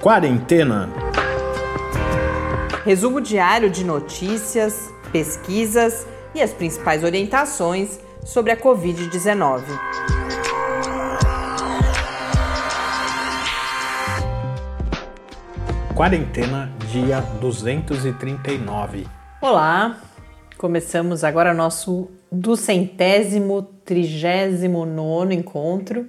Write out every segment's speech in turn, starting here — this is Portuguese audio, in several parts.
Quarentena. Resumo diário de notícias, pesquisas e as principais orientações sobre a Covid-19. Quarentena, dia 239. Olá, começamos agora nosso duzentésimo, trigésimo nono encontro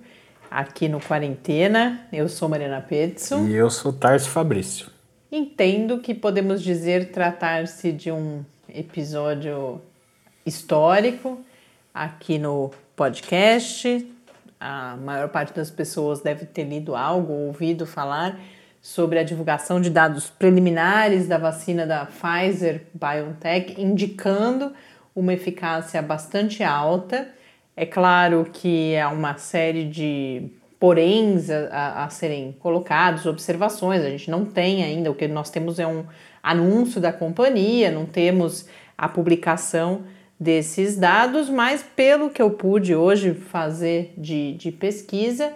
aqui no Quarentena. Eu sou Mariana Petson. E eu sou Tarso Fabrício. Entendo que podemos dizer tratar-se de um episódio histórico aqui no podcast. A maior parte das pessoas deve ter lido algo, ouvido falar sobre a divulgação de dados preliminares da vacina da Pfizer BioNTech, indicando uma eficácia bastante alta é claro que há uma série de poréns a, a, serem colocados, observações. A gente não tem ainda, o que nós temos é um anúncio da companhia, não temos a publicação desses dados, mas pelo que eu pude hoje fazer de, de pesquisa,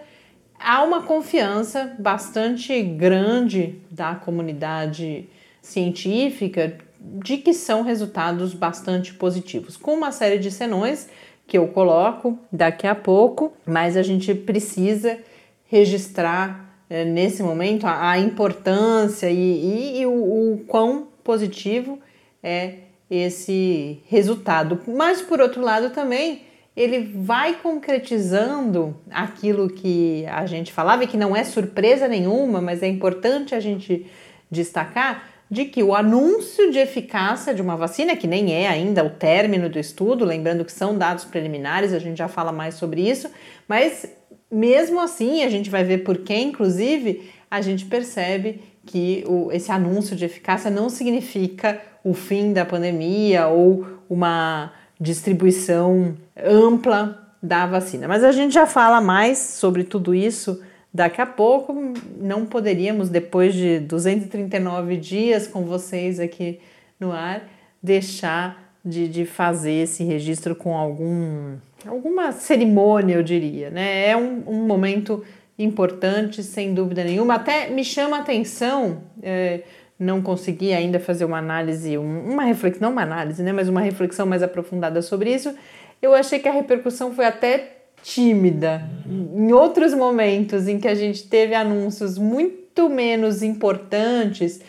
há uma confiança bastante grande da comunidade científica de que são resultados bastante positivos, com uma série de senões que eu coloco daqui a pouco, mas a gente precisa registrar é, nesse momento a, a importância e, e, e o, o quão positivo é esse resultado. Mas por outro lado também ele vai concretizando aquilo que a gente falava e que não é surpresa nenhuma, mas é importante a gente destacar de que o anúncio de eficácia de uma vacina, que nem é ainda o término do estudo, lembrando que são dados preliminares, a gente já fala mais sobre isso, mas mesmo assim, a gente vai ver por que, inclusive, a gente percebe que o, esse anúncio de eficácia não significa o fim da pandemia ou uma distribuição ampla da vacina. Mas a gente já fala mais sobre tudo isso Daqui a pouco não poderíamos, depois de 239 dias com vocês aqui no ar, deixar de, de fazer esse registro com algum, alguma cerimônia, eu diria. Né? É um, um momento importante, sem dúvida nenhuma. Até me chama a atenção, é, não consegui ainda fazer uma análise, uma reflexão, não uma análise, né? mas uma reflexão mais aprofundada sobre isso. Eu achei que a repercussão foi até tímida. Em outros momentos em que a gente teve anúncios muito menos importantes,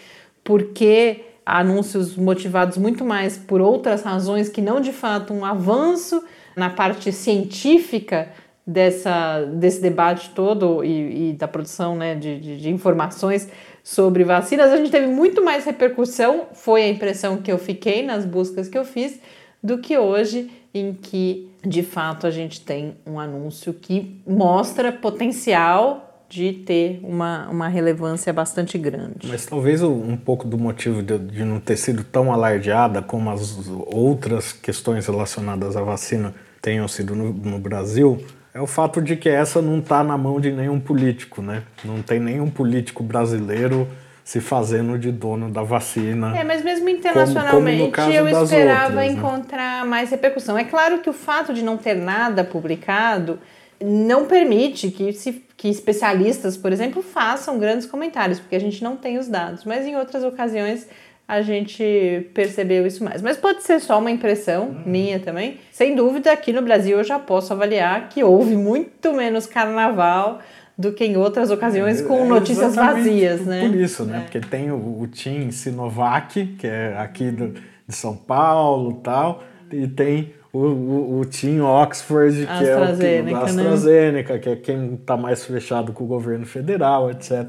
porque anúncios motivados muito mais por outras razões que não de fato um avanço na parte científica dessa, desse debate todo e, e da produção né, de, de, de informações sobre vacinas, a gente teve muito mais repercussão, foi a impressão que eu fiquei nas buscas que eu fiz, do que hoje em que de fato a gente tem um anúncio que mostra potencial de ter uma, uma relevância bastante grande. Mas talvez um pouco do motivo de, de não ter sido tão alardeada como as outras questões relacionadas à vacina tenham sido no, no Brasil é o fato de que essa não está na mão de nenhum político, né? Não tem nenhum político brasileiro se fazendo de dono da vacina. É, mas mesmo internacionalmente como, como eu esperava outras, né? encontrar né? mais repercussão. É claro que o fato de não ter nada publicado não permite que, se, que especialistas, por exemplo, façam grandes comentários, porque a gente não tem os dados. Mas em outras ocasiões a gente percebeu isso mais. Mas pode ser só uma impressão uhum. minha também. Sem dúvida, aqui no Brasil eu já posso avaliar que houve muito menos carnaval do que em outras ocasiões com é, notícias vazias, por, né? Por isso, né? É. Porque tem o, o Team Sinovac, que é aqui do, de São Paulo tal, e tem o, o, o Team Oxford, que é o que, da AstraZeneca, né? que é quem está mais fechado com o governo federal, etc.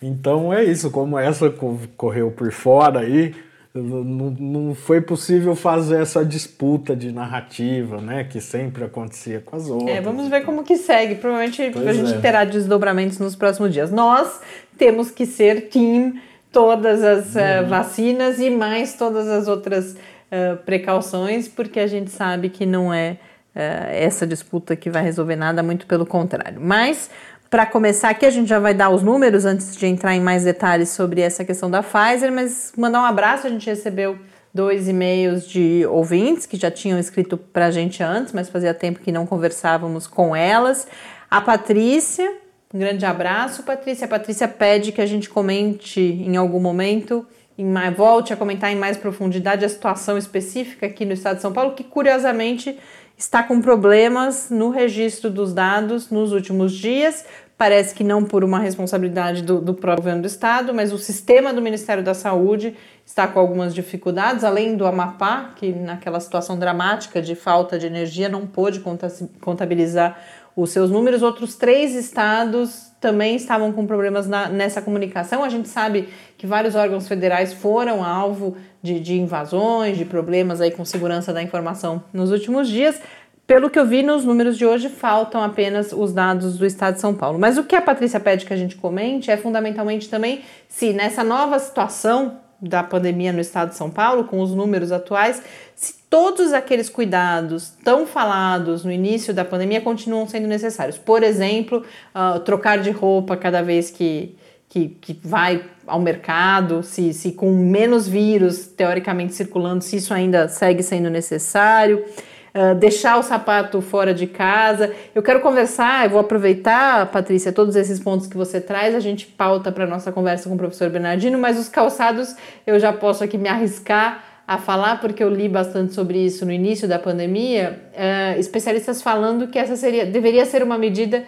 Então é isso, como essa correu por fora aí, não, não foi possível fazer essa disputa de narrativa, né, que sempre acontecia com as outras. É, vamos ver como que segue. Provavelmente pois a gente é. terá desdobramentos nos próximos dias. Nós temos que ser team todas as uh, vacinas e mais todas as outras uh, precauções, porque a gente sabe que não é uh, essa disputa que vai resolver nada, muito pelo contrário. Mas para começar aqui, a gente já vai dar os números antes de entrar em mais detalhes sobre essa questão da Pfizer, mas mandar um abraço. A gente recebeu dois e-mails de ouvintes que já tinham escrito para a gente antes, mas fazia tempo que não conversávamos com elas. A Patrícia Um grande abraço, Patrícia. A Patrícia pede que a gente comente em algum momento, em volte a comentar em mais profundidade a situação específica aqui no estado de São Paulo, que curiosamente está com problemas no registro dos dados nos últimos dias. Parece que não por uma responsabilidade do, do próprio governo do estado, mas o sistema do Ministério da Saúde está com algumas dificuldades, além do Amapá, que naquela situação dramática de falta de energia não pôde contabilizar os seus números. Outros três estados também estavam com problemas na, nessa comunicação. A gente sabe que vários órgãos federais foram alvo de, de invasões, de problemas aí com segurança da informação nos últimos dias. Pelo que eu vi nos números de hoje, faltam apenas os dados do estado de São Paulo. Mas o que a Patrícia pede que a gente comente é fundamentalmente também se nessa nova situação da pandemia no estado de São Paulo, com os números atuais, se todos aqueles cuidados tão falados no início da pandemia continuam sendo necessários. Por exemplo, uh, trocar de roupa cada vez que, que, que vai ao mercado, se, se com menos vírus teoricamente circulando, se isso ainda segue sendo necessário. Uh, deixar o sapato fora de casa. Eu quero conversar, eu vou aproveitar, Patrícia, todos esses pontos que você traz, a gente pauta para nossa conversa com o professor Bernardino, mas os calçados eu já posso aqui me arriscar a falar, porque eu li bastante sobre isso no início da pandemia, uh, especialistas falando que essa seria, deveria ser uma medida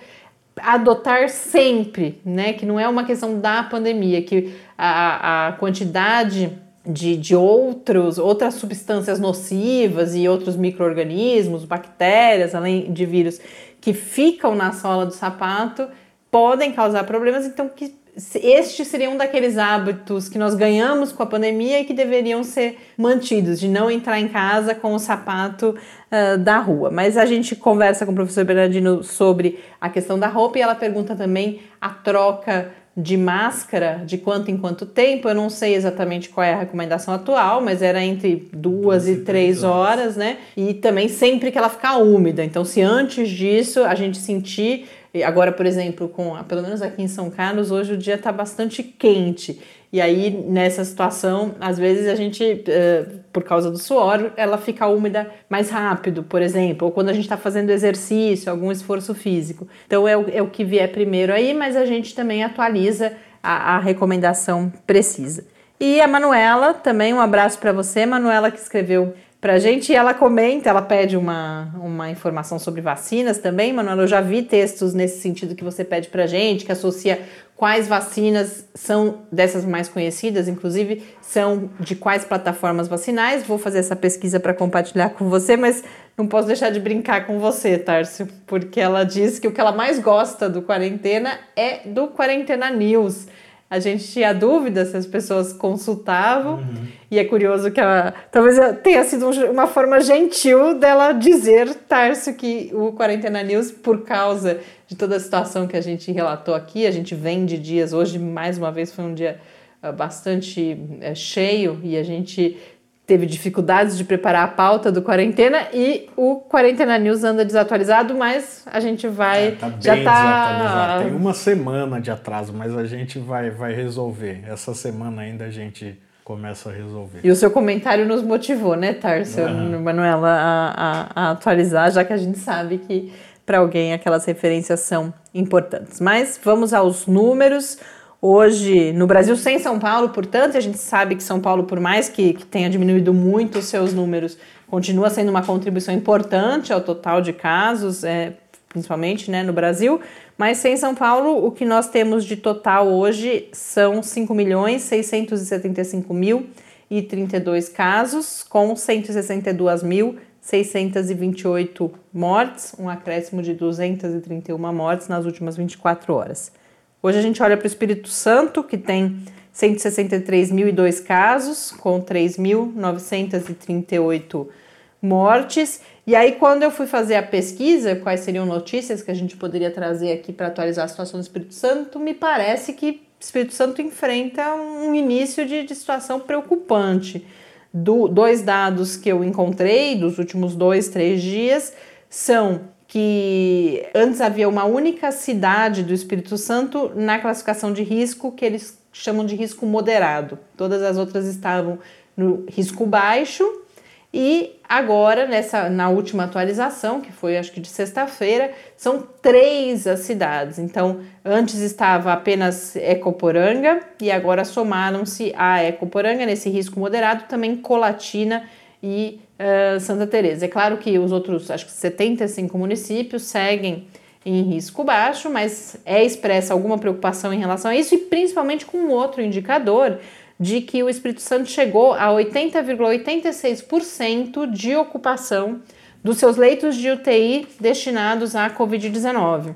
adotar sempre, né? Que não é uma questão da pandemia, que a, a quantidade de, de outros, outras substâncias nocivas e outros micro-organismos, bactérias, além de vírus, que ficam na sola do sapato, podem causar problemas, então que este seria um daqueles hábitos que nós ganhamos com a pandemia e que deveriam ser mantidos, de não entrar em casa com o sapato uh, da rua. Mas a gente conversa com o professor Bernardino sobre a questão da roupa e ela pergunta também a troca de máscara de quanto em quanto tempo. Eu não sei exatamente qual é a recomendação atual, mas era entre duas e três horas, né? E também sempre que ela ficar úmida. Então, se antes disso a gente sentir Agora, por exemplo, com pelo menos aqui em São Carlos, hoje o dia está bastante quente. E aí, nessa situação, às vezes a gente, por causa do suor, ela fica úmida mais rápido, por exemplo, ou quando a gente está fazendo exercício, algum esforço físico. Então, é o, é o que vier primeiro aí, mas a gente também atualiza a, a recomendação precisa. E a Manuela, também um abraço para você, Manuela, que escreveu pra gente. E ela comenta, ela pede uma, uma informação sobre vacinas também, Manuela. Eu já vi textos nesse sentido que você pede pra gente, que associa quais vacinas são dessas mais conhecidas, inclusive são de quais plataformas vacinais. Vou fazer essa pesquisa para compartilhar com você, mas não posso deixar de brincar com você, Tárcio, porque ela diz que o que ela mais gosta do Quarentena é do Quarentena News a gente tinha dúvida se as pessoas consultavam. Uhum. E é curioso que ela, talvez tenha sido uma forma gentil dela dizer, Tarso, que o Quarentena News, por causa de toda a situação que a gente relatou aqui, a gente vem de dias, hoje mais uma vez foi um dia ah, bastante é, cheio e a gente teve dificuldades de preparar a pauta do Quarentena e o Quarentena News anda desatualizado, mas a gente vai. É, tá bem já tá... Tem uma semana de atraso, mas a gente vai, vai resolver. Essa semana ainda a gente começa a resolver. E o seu comentário nos motivou, né, Tarso, uhum. Manuela, a, a, a atualizar, já que a gente sabe que para alguém aquelas referências são importantes. Mas vamos aos números. Hoje, no Brasil, sem São Paulo, portanto, a gente sabe que São Paulo, por mais que, que tenha diminuído muito os seus números, continua sendo uma contribuição importante ao total de casos, é, principalmente né, no Brasil. Mas sem São Paulo, o que nós temos de total hoje são 5 milhões 675 mil e 32 casos, com 162.628 mortes, um acréscimo de 231 mortes nas últimas 24 horas. Hoje a gente olha para o Espírito Santo, que tem 163.002 casos, com 3.938 mortes. E aí, quando eu fui fazer a pesquisa, quais seriam notícias que a gente poderia trazer aqui para atualizar a situação do Espírito Santo, me parece que o Espírito Santo enfrenta um início de, de situação preocupante. Do, dois dados que eu encontrei dos últimos dois, três dias são que antes havia uma única cidade do Espírito Santo na classificação de risco que eles chamam de risco moderado. Todas as outras estavam no risco baixo E agora, nessa, na última atualização, que foi acho que de sexta-feira, são três as cidades. Então, antes estava apenas Ecoporanga e agora somaram-se a Ecoporanga nesse risco moderado, também Colatina e uh, Santa Teresa. É claro que os outros, acho que 75 municípios seguem em risco baixo, mas é expressa alguma preocupação em relação a isso e principalmente com outro indicador de que o Espírito Santo chegou a 80,86% de ocupação dos seus leitos de UTI destinados à Covid-19.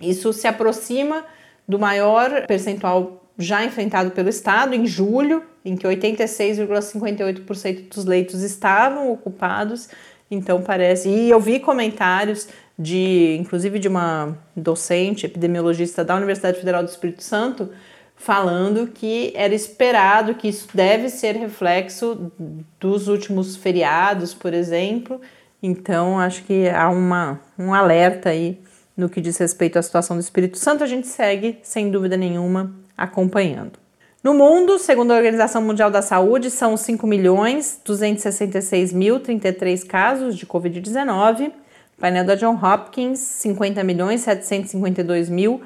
Isso se aproxima do maior percentual já enfrentado pelo Estado em julho, em que 86,58% dos leitos estavam ocupados. Então parece. E eu vi comentários de, inclusive, de uma docente epidemiologista da Universidade Federal do Espírito Santo, falando que era esperado que isso deve ser reflexo dos últimos feriados, por exemplo. Então, acho que há uma, um alerta aí no que diz respeito à situação do Espírito Santo. A gente segue, sem dúvida nenhuma, acompanhando. No mundo, segundo a Organização Mundial da Saúde, são 5.266.033 casos de Covid-19. Painel da John Hopkins, 50.752.000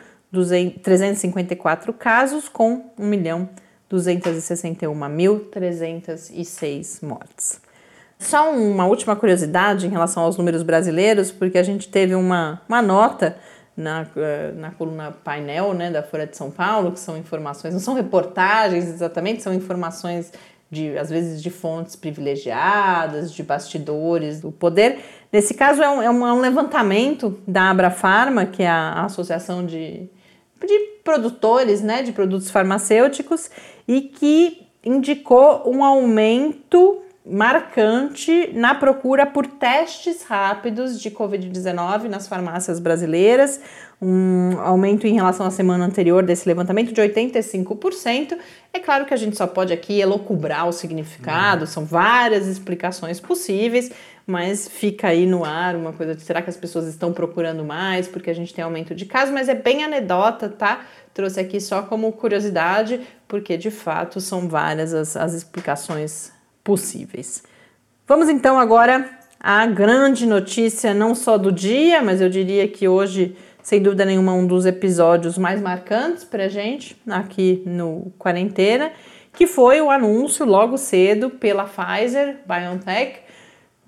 354 casos, com 1.261.306 mortes. Só uma última curiosidade em relação aos números brasileiros, porque a gente teve uma, uma nota na, eh, na coluna painel né, da Folha de São Paulo, que são informações, não são reportagens exatamente, são informações de, às vezes, de fontes privilegiadas, de bastidores do poder. Nesse caso, é um, é um, é levantamento da Abrafarma, que é a Associação de, de produtores né, de produtos farmacêuticos e que indicou um aumento marcante na procura por testes rápidos de Covid-19 nas farmácias brasileiras, um aumento em relação à semana anterior desse levantamento de 85%. É claro que a gente só pode aqui elocubrar o significado, são várias explicações possíveis, mas fica aí no ar uma coisa de será que as pessoas estão procurando mais porque a gente tem aumento de casos, mas é bem anedota, tá? Trouxe aqui só como curiosidade, porque de fato são várias as, as explicações possíveis. Vamos então agora à grande notícia, não só do dia, mas eu diria que hoje, sem dúvida nenhuma, um dos episódios mais marcantes para gente aqui no Quarentena, que foi o anúncio logo cedo pela Pfizer BioNTech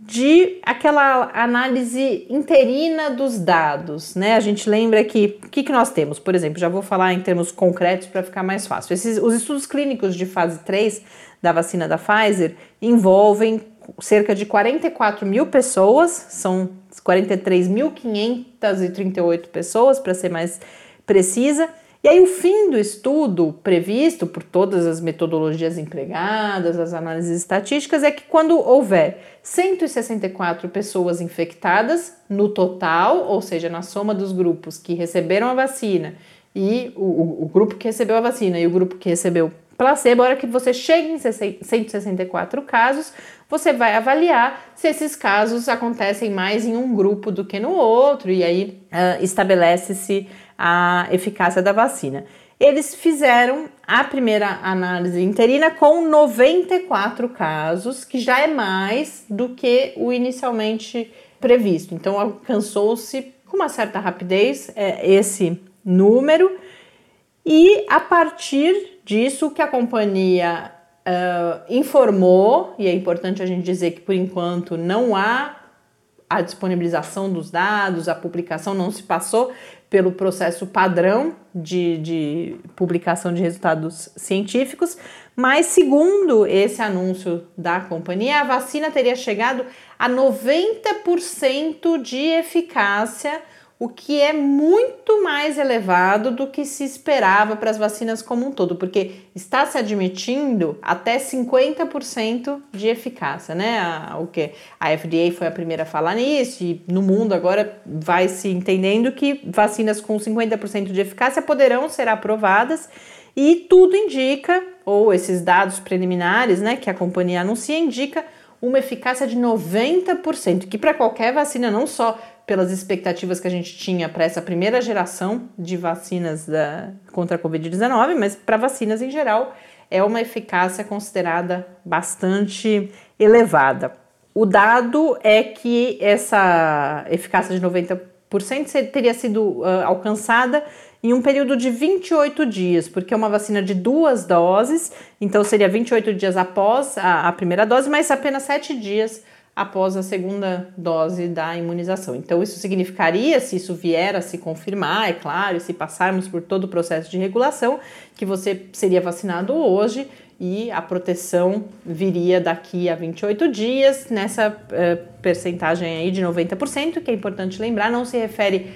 de aquela análise interina dos dados, né? A gente lembra que o que, que nós temos, por exemplo, já vou falar em termos concretos para ficar mais fácil. Esses, os estudos clínicos de fase 3 da vacina da Pfizer envolvem cerca de 44 mil pessoas, são 43.538 pessoas, para ser mais precisa, e aí, o fim do estudo previsto por todas as metodologias empregadas, as análises estatísticas, é que quando houver 164 pessoas infectadas no total, ou seja, na soma dos grupos que receberam a vacina e o, o, o grupo que recebeu a vacina e o grupo que recebeu placebo, a hora que você chega em 164 casos, você vai avaliar se esses casos acontecem mais em um grupo do que no outro, e aí uh, estabelece-se a eficácia da vacina. Eles fizeram a primeira análise interina com 94 casos, que já é mais do que o inicialmente previsto. Então, alcançou-se com uma certa rapidez é, esse número, e a partir disso que a companhia uh, informou, e é importante a gente dizer que por enquanto não há a disponibilização dos dados, a publicação não se passou pelo processo padrão de, de publicação de resultados científicos, mas segundo esse anúncio da companhia, a vacina teria chegado a 90% de eficácia o que é muito mais elevado do que se esperava para as vacinas como um todo, porque está se admitindo até 50% de eficácia, né? A, o que a FDA foi a primeira a falar nisso e no mundo agora vai se entendendo que vacinas com 50% de eficácia poderão ser aprovadas e tudo indica, ou esses dados preliminares, né, que a companhia anuncia indica uma eficácia de 90%, que para qualquer vacina não só pelas expectativas que a gente tinha para essa primeira geração de vacinas da, contra a Covid-19, mas para vacinas em geral é uma eficácia considerada bastante elevada. o dado é que essa eficácia de 90% teria sido uh, alcançada em um período de 28 dias, porque é uma vacina de duas doses, então seria 28 dias após a, a primeira dose, mas apenas 7 dias após a segunda dose da imunização. Então, isso significaria, se isso vier a se confirmar, é claro, se passarmos por todo o processo de regulação, que você seria vacinado hoje e a proteção viria daqui a 28 dias, nessa uh, percentagem aí de 90%, que é importante lembrar, não se refere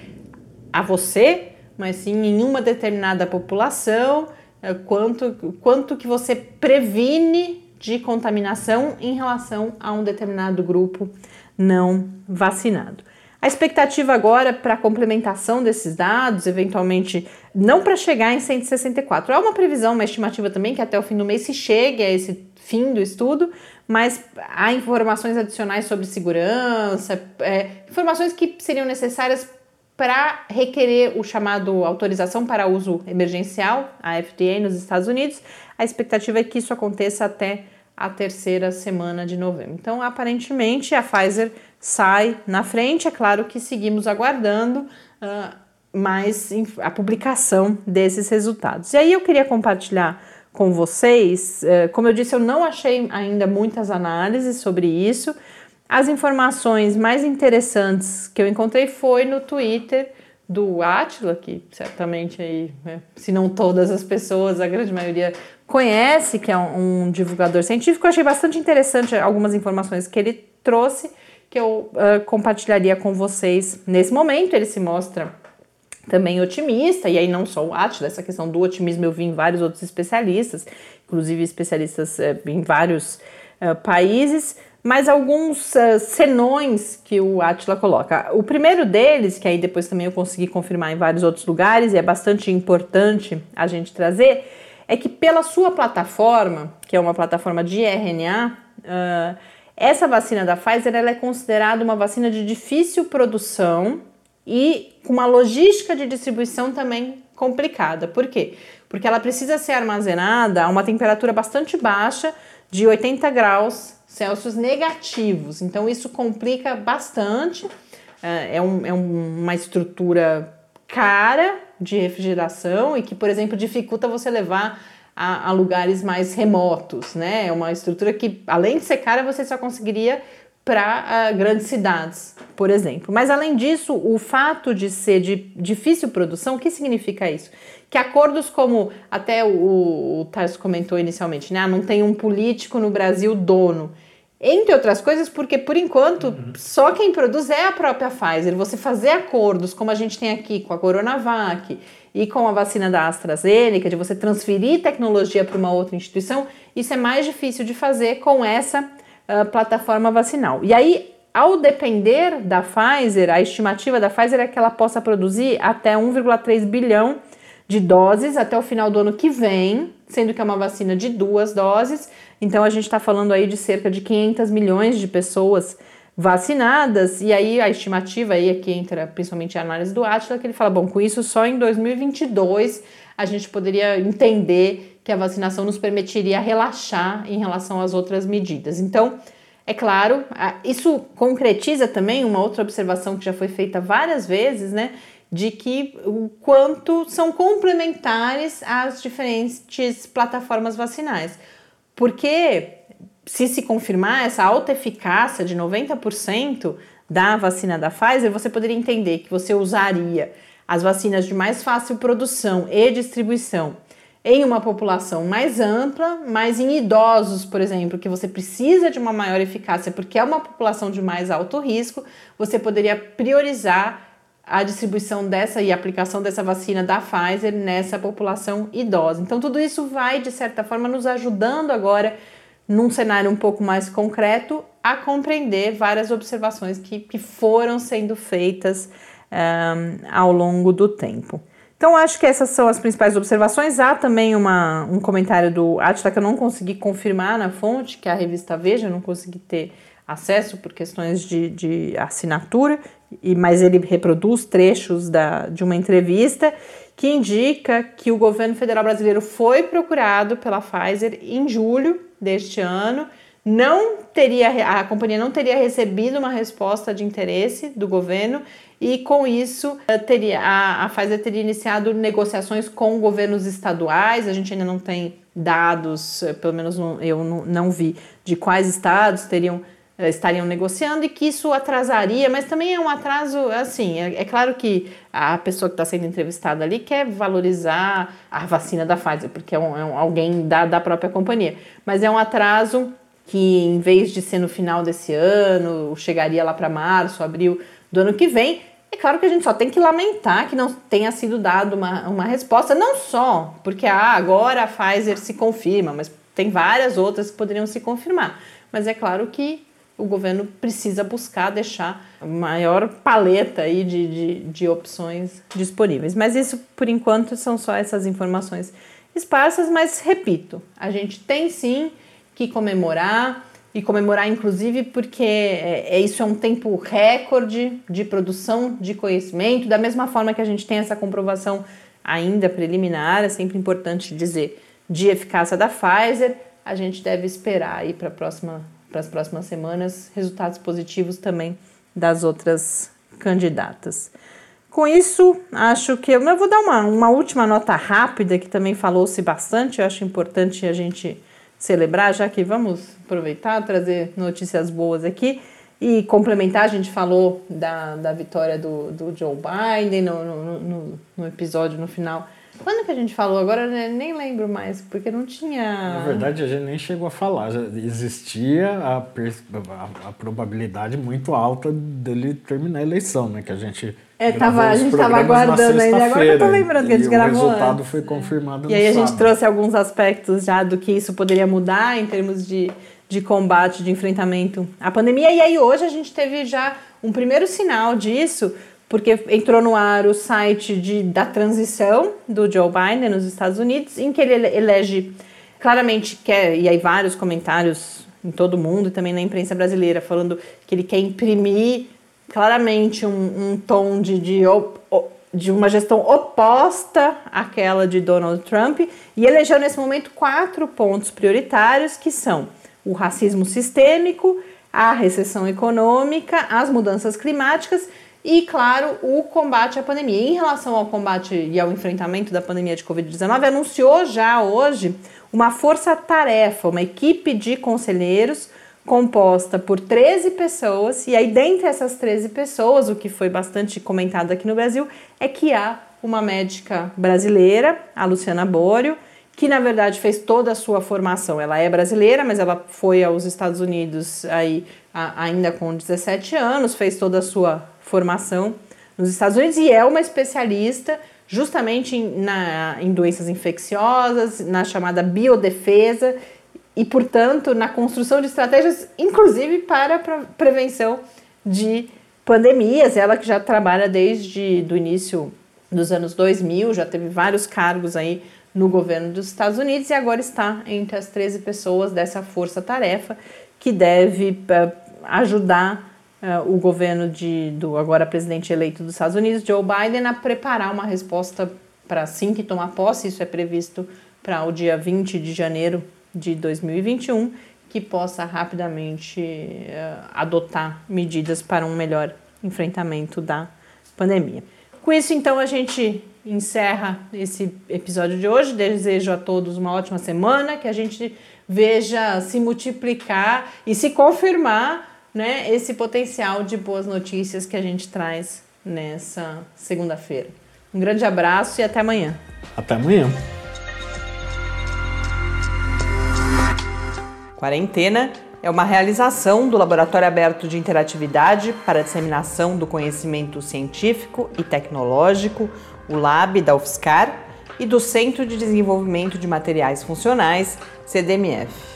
a você, mas sim em uma determinada população, uh, quanto, quanto que você previne de contaminação em relação a um determinado grupo não vacinado. A expectativa agora para a complementação desses dados, eventualmente, não para chegar em 164, é uma previsão, uma estimativa também que até o fim do mês se chegue a esse fim do estudo, mas há informações adicionais sobre segurança, é, informações que seriam necessárias para requerer o chamado autorização para uso emergencial, a FDA nos Estados Unidos. A expectativa é que isso aconteça até a terceira semana de novembro. Então, aparentemente, a Pfizer sai na frente. É claro que seguimos aguardando uh, mais a publicação desses resultados. E aí eu queria compartilhar com vocês, uh, como eu disse, eu não achei ainda muitas análises sobre isso. As informações mais interessantes que eu encontrei foi no Twitter do Atila, que certamente aí, né, se não todas as pessoas, a grande maioria conhece, que é um, um, divulgador científico. Eu achei bastante interessante algumas informações que ele trouxe, que eu uh, compartilharia com vocês nesse momento. Ele se mostra também otimista, e aí não só o Atila, essa questão do otimismo eu vi em vários outros especialistas, inclusive especialistas uh, em vários uh, países, mas alguns uh, senões que o Atila coloca. O primeiro deles, que aí depois também eu consegui confirmar em vários outros lugares, e é bastante importante a gente trazer, é que pela sua plataforma, que é uma plataforma de RNA, uh, essa vacina da Pfizer ela é considerada uma vacina de difícil produção e com uma logística de distribuição também complicada. Por quê? Porque ela precisa ser armazenada a uma temperatura bastante baixa, de 80 graus Celsius negativos. Então isso complica bastante. É, é, um, é uma estrutura cara de refrigeração e que, por exemplo, dificulta você levar a, a, lugares mais remotos, né? É uma estrutura que, além de ser cara, você só conseguiria para uh, ah, grandes cidades, por exemplo. Mas além disso, o fato de ser de difícil produção, o que significa isso? Que acordos como até o, o Tarso comentou inicialmente, né? Ah, não tem um político no Brasil dono. Entre outras coisas, porque por enquanto uhum. só quem produz é a própria Pfizer. Você fazer acordos, como a gente tem aqui com a Coronavac e com a vacina da AstraZeneca, de você transferir tecnologia para uma outra instituição, isso é mais difícil de fazer com essa uh, plataforma vacinal. E aí, ao depender da Pfizer, a estimativa da Pfizer é que ela possa produzir até 1,3 bilhão de doses até o final do ano que vem, sendo que é uma vacina de duas doses. Então a gente está falando aí de cerca de 500 milhões de pessoas vacinadas, e aí a estimativa aí aqui entra principalmente a análise do Atila, que ele fala, bom, com isso só em 2022 a gente poderia entender que a vacinação nos permitiria relaxar em relação às outras medidas. Então, é claro, isso concretiza também uma outra observação que já foi feita várias vezes, né? de que o quanto são complementares às diferentes plataformas vacinais. Porque se se confirmar essa alta eficácia de 90% da vacina da Pfizer, você poderia entender que você usaria as vacinas de mais fácil produção e distribuição em uma população mais ampla, mas em idosos, por exemplo, que você precisa de uma maior eficácia porque é uma população de mais alto risco, você poderia priorizar a distribuição dessa e aplicação dessa vacina da Pfizer nessa população idosa. Então, tudo isso vai, de certa forma, nos ajudando agora, num cenário um pouco mais concreto, a compreender várias observações que, que foram sendo feitas um, ao longo do tempo. Então, acho que essas são as principais observações. Há também uma, um comentário do Atila que eu não consegui confirmar na fonte, que é a revista Veja, não consegui ter acesso por questões de, de assinatura, e, mas ele reproduz trechos da, de uma entrevista que indica que o governo federal brasileiro foi procurado pela Pfizer em julho deste ano, não teria a companhia não teria recebido uma resposta de interesse do governo e com isso teria a, a Pfizer teria iniciado negociações com governos estaduais. A gente ainda não tem dados, eh, pelo menos eu não, vi, de quais estados teriam estariam negociando e que isso atrasaria, mas também é um atraso, assim, é, é claro que a pessoa que está sendo entrevistada ali quer valorizar a vacina da Pfizer, porque é, um, é um, alguém da, da própria companhia, mas é um atraso que em vez de ser no final desse ano, chegaria lá para março, abril do ano que vem, é claro que a gente só tem que lamentar que não tenha sido dado uma, uma resposta, não só porque ah, agora a Pfizer se confirma, mas tem várias outras que poderiam se confirmar. Mas é claro que o governo precisa buscar deixar maior paleta aí de, de, de opções disponíveis. Mas isso, por enquanto, são só essas informações esparsas, mas repito, a gente tem sim que comemorar e comemorar inclusive porque é, é, isso é um tempo recorde de produção de conhecimento, da mesma forma que a gente tem essa comprovação ainda preliminar, é sempre importante dizer, de eficácia da Pfizer, a gente deve esperar aí para próxima para as próximas semanas resultados positivos também das outras candidatas. Com isso, acho que eu, vou dar uma, uma última nota rápida que também falou-se bastante, eu acho importante a gente celebrar, já que vamos aproveitar, trazer notícias boas aqui e complementar. A gente falou da, da vitória do, do Joe Biden no, no, no episódio no final quando que a gente falou? Agora nem lembro mais, porque não tinha. Na verdade, a gente nem chegou a falar. Já existia a, a, a probabilidade muito alta dele terminar a eleição, né? Que a gente. É, tava, a gente estava aguardando ainda. Agora eu tô lembrando que a gente gravou. O resultado foi confirmado E aí a gente trouxe alguns aspectos já do que isso poderia mudar em termos de, de combate, de enfrentamento à pandemia. E aí hoje a gente teve já um primeiro sinal disso porque entrou no ar o site de, da transição do Joe Biden nos Estados Unidos, em que ele elege claramente quer, e aí vários comentários em todo mundo e também na imprensa brasileira, falando que ele quer imprimir claramente um, um tom de, de, de uma gestão oposta àquela de Donald Trump e elegeu nesse momento quatro pontos prioritários que são o racismo sistêmico, a recessão econômica, as mudanças climáticas e, claro, o combate à pandemia. Em relação ao combate e ao enfrentamento da pandemia de Covid-19, anunciou já hoje uma força-tarefa, uma equipe de conselheiros composta por 13 pessoas, e aí, dentre essas 13 pessoas, o que foi bastante comentado aqui no Brasil, é que há uma médica brasileira, a Luciana Borio, que na verdade fez toda a sua formação. Ela é brasileira, mas ela foi aos Estados Unidos aí ainda com 17 anos, fez toda a sua formação nos Estados Unidos e é uma especialista justamente em, na, em doenças infecciosas, na chamada biodefesa e, portanto, na construção de estratégias, inclusive para prevenção de pandemias. Ela que já trabalha desde o início dos anos 2000, já teve vários cargos aí no governo dos Estados Unidos e agora está entre as 13 pessoas dessa força-tarefa que deve uh, ajudar uh, o governo de, do agora presidente eleito dos Estados Unidos, Joe Biden, a preparar uma resposta para assim que tomar posse, isso é previsto para o dia 20 de janeiro de 2021, que possa rapidamente uh, adotar medidas para um melhor enfrentamento da pandemia. Com isso, então, a gente encerra esse episódio de hoje. Desejo a todos uma ótima semana, que a gente veja se multiplicar e se confirmar né, esse potencial de boas notícias que a gente traz nessa segunda-feira. Um grande abraço e até amanhã. Até amanhã. Quarentena é uma realização do Laboratório Aberto de Interatividade para a Disseminação do Conhecimento Científico e Tecnológico, o LAB da UFSCar, e do Centro de Desenvolvimento de Materiais Funcionais, CDMF